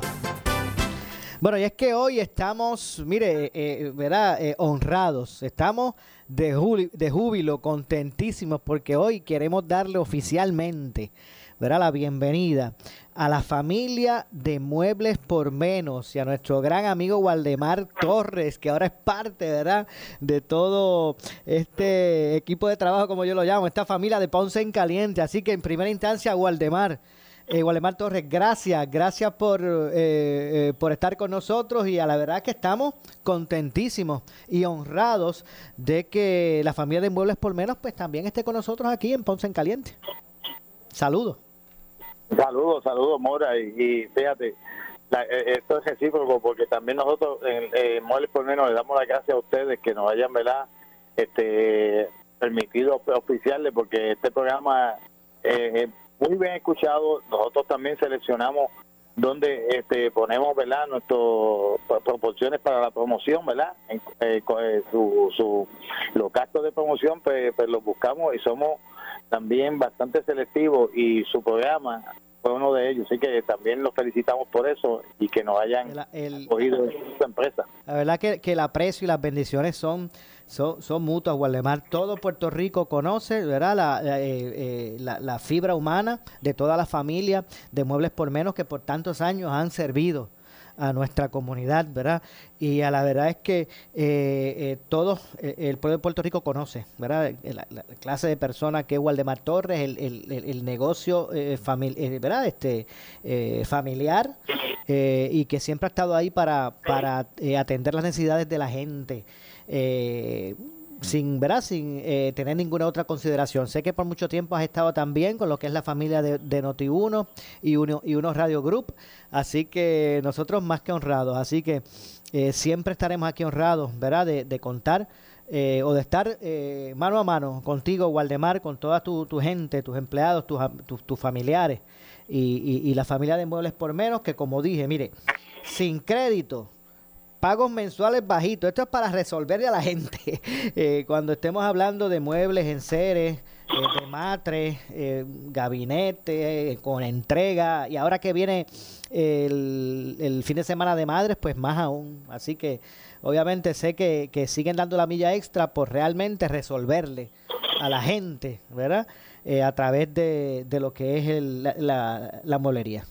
Bueno, y es que hoy estamos, mire, eh, ¿verdad? Eh, honrados. Estamos de, juli- de júbilo, contentísimos, porque hoy queremos darle oficialmente, ¿verdad? La bienvenida a la familia de Muebles por Menos y a nuestro gran amigo Waldemar Torres, que ahora es parte, ¿verdad? De todo este equipo de trabajo, como yo lo llamo, esta familia de Ponce en Caliente. Así que en primera instancia, Waldemar. Eh, Waldemar Torres, gracias, gracias por, eh, eh, por estar con nosotros y a la verdad que estamos contentísimos y honrados de que la familia de Muebles por Menos pues también esté con nosotros aquí en Ponce en Caliente. Saludos. Saludos, saludos, Mora. Y, fíjate, eh, esto es recíproco porque también nosotros en, en Muebles por Menos le damos las gracias a ustedes que nos hayan ¿verdad? Este, permitido oficiarle porque este programa eh, es muy bien escuchado. Nosotros también seleccionamos donde este, ponemos verdad nuestras proporciones para la promoción verdad en, eh, eh, su, su- los gastos de promoción pues, pues los buscamos y somos también bastante selectivos y su programa fue uno de ellos así que también los felicitamos por eso y que nos hayan acogido en su empresa La verdad que, que el aprecio y las bendiciones son, son, son mutuas, Waldemar. Todo Puerto Rico conoce, ¿verdad? La, la, eh, eh, la- la fibra humana de toda la familia de Muebles por Menos que por tantos años han servido a nuestra comunidad, ¿verdad? Y a la verdad es que eh, eh, todos, eh, el pueblo de Puerto Rico conoce, ¿verdad? La, la clase de persona que es Waldemar Torres, el, el- el- negocio eh, famili- eh, ¿verdad? Este, familiar y que siempre ha estado ahí para, para atender las necesidades de la gente. eh, sin ¿verdad? sin eh, tener ninguna otra consideración. Sé que por mucho tiempo has estado también con lo que es la familia de, de Noti1 y uno, y unos Radio Group, así que nosotros más que honrados, así que eh, siempre estaremos aquí honrados, ¿verdad? De, de contar eh, o de estar eh, mano a mano contigo, Waldemar, con toda tu, tu gente, tus empleados, tus, tus familiares y, y- y la familia de Muebles por Menos, que como dije, mire, sin crédito, pagos mensuales bajitos. Esto es para resolverle a la gente. Eh, cuando estemos hablando de muebles, enseres, eh, de matres, eh, eh, con entrega. Y ahora que viene el, fin de semana de madres, pues más aún. Así que obviamente sé que, que siguen dando la milla extra por realmente resolverle a la gente, ¿verdad? Eh, a través de, lo que es el- la, la, la.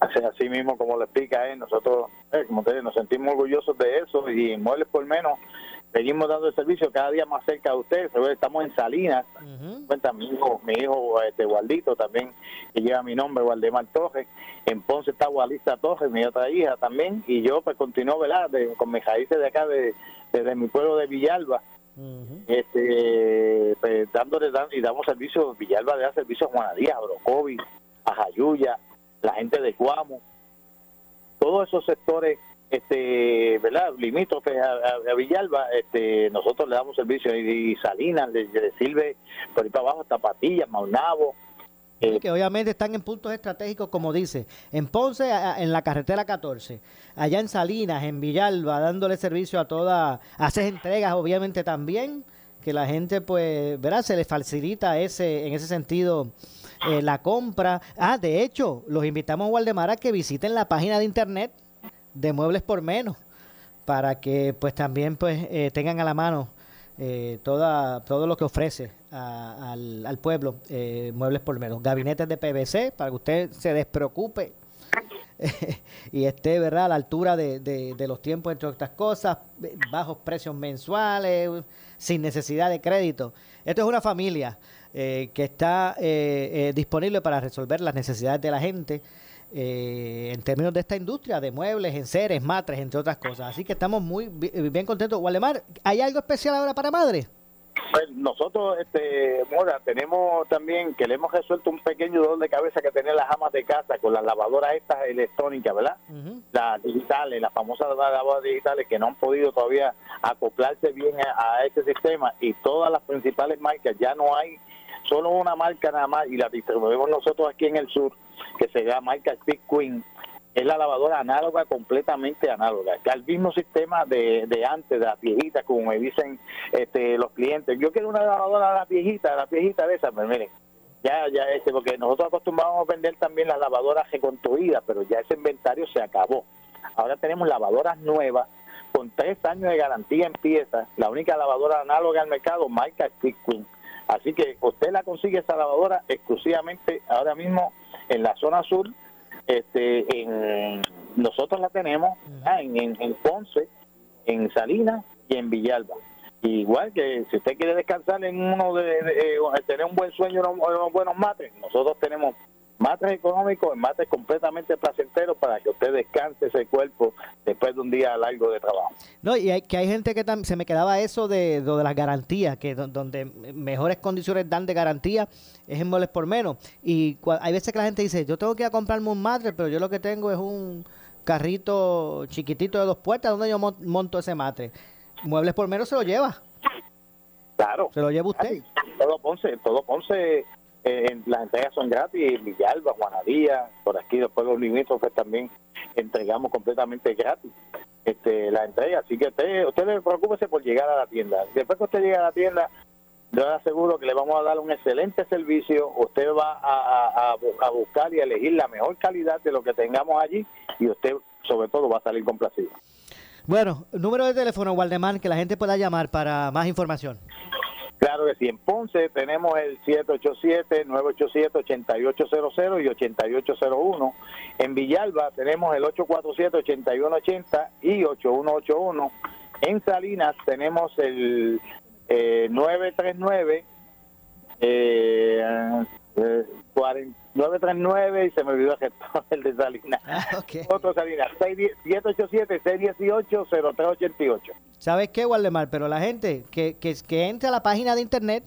Así, así mismo como lo explica él, nosotros, eh, como te digo, nos sentimos orgullosos de eso y en Muebles por Menos seguimos dando el servicio cada día más cerca de ustedes. Estamos en Salinas, cuenta mi hijo, mi hijo este Waldito también, que lleva mi nombre, Waldemar Torres. En Ponce está Walista Torres, mi otra hija también, y yo pues continúo, ¿verdad?, de- con mis raíces de acá, de, desde mi pueblo de Villalba. este pues, dándole y damos servicio Villalba le da servicio a Juana Díaz, a Brocovi, a Jayuya, la gente de Cuamo, todos esos sectores este verdad limítrofes a, a- Villalba este nosotros le damos servicio y, y Salinas le, le sirve por ahí para abajo Tapatillas, Maunabo Y que obviamente están en puntos estratégicos, como dice, en Ponce, a- en la carretera 14, allá en Salinas, en Villalba, dándole servicio a toda, haces entregas obviamente también, que la gente pues, verá, se les facilita ese, en ese sentido eh, la compra. Ah, de hecho, los invitamos, Waldemar, a que visiten la página de internet de Muebles por Menos, para que pues también pues eh, tengan a la mano eh, toda, todo lo que ofrece al, pueblo eh, Muebles por Menos. Gabinetes de PVC, para que usted se despreocupe y esté ¿verdad? a la altura de, de- los tiempos, entre otras cosas, bajos precios mensuales, sin necesidad de crédito. Esto es una familia eh, que está eh, eh, disponible para resolver las necesidades de la gente eh, en términos de esta industria de muebles, enseres, matres, entre otras cosas. Así que estamos muy bi- bien contentos. Waldemar, ¿hay algo especial ahora para madre? Pues nosotros, este, Mora, tenemos también que le hemos resuelto un pequeño dolor de cabeza que tenían las amas de casa con las lavadoras estas electrónicas, ¿verdad? Las digitales, las famosas lavadoras digitales que no han podido todavía acoplarse bien a, a este sistema y todas las principales marcas, ya no hay solo una marca nada más y la distribuimos nosotros aquí en el sur, que se llama marca Speed Queen, es la lavadora análoga, completamente análoga, al mismo sistema de, de antes, de las viejitas, como me dicen este, los clientes. Yo quiero una lavadora de las viejitas, de las viejitas de esas, pues miren, ya, ya, este, porque nosotros acostumbramos a vender también las lavadoras reconstruidas, pero ya ese inventario se acabó. Ahora tenemos lavadoras nuevas con tres años de garantía en piezas, la única lavadora análoga al mercado, marca Speed Queen. Así que usted la consigue esa lavadora exclusivamente ahora mismo en la zona sur. Este, en, nosotros la tenemos en, en, en Ponce, en Salinas y en Villalba. Igual que si usted quiere descansar en uno de, de- eh, tener un buen sueño, unos, unos buenos matres, nosotros tenemos matres económicos y matres completamente placenteros para que usted descanse ese cuerpo después de un día largo de trabajo. No, y hay, que hay gente que se me quedaba eso de, las garantías, que do- donde mejores condiciones dan de garantía es en muebles por menos. Y hay veces que la gente dice, yo tengo que ir a comprarme un matre, pero yo lo que tengo es un carrito chiquitito de dos puertas, donde yo mon- monto ese matre? Muebles por menos se lo lleva. Claro. Se lo lleva usted. Todo Ponce, todo Ponce eh, las entregas son gratis, Villalba, Juanadía, por aquí después los limítrofes también entregamos completamente gratis este, la entrega. Así que usted, usted preocúpese por llegar a la tienda. Después que usted llegue a la tienda, yo le aseguro que le vamos a dar un excelente servicio. Usted va a, a, buscar y a elegir la mejor calidad de lo que tengamos allí y usted, sobre todo, va a salir complacido. Bueno, número de teléfono, Waldemar, que la gente pueda llamar para más información. Claro que sí. En Ponce tenemos el 787-987-8800 y 8801. En Villalba tenemos el 847-8180 y 8181. En Salinas tenemos el eh, 939 eh, eh, 939 y se me olvidó el de Salinas. Ah, Otro Salinas, 787-618-0388. ¿Sabes qué, Waldemar? Pero la gente que, que, que entre a la página de internet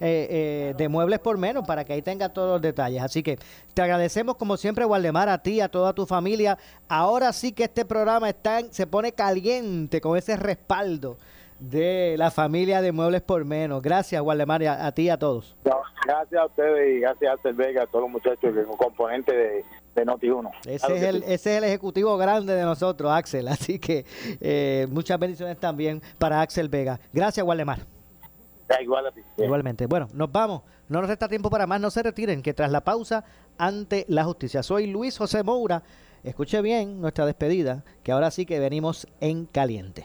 eh, eh, de Muebles por Menos para que ahí tenga todos los detalles. Así que te agradecemos como siempre, Waldemar, a ti, a toda tu familia. Ahora sí que este programa está se pone caliente con ese respaldo de la familia de Muebles por Menos. Gracias, Waldemar, a, a ti y a todos. gracias a ustedes y gracias a Alter Vega, a todos los muchachos que son componentes de, de Noti1. Ese, es el, ese es el ejecutivo grande de nosotros, Axel. Así que eh, muchas bendiciones también para Axel Vega. Gracias, Waldemar. igual a ti. Igualmente. Bueno, nos vamos. No nos resta tiempo para más. No se retiren, que tras la pausa, ante la justicia. Soy Luis José Moura. Escuche bien nuestra despedida, que ahora sí que venimos en caliente.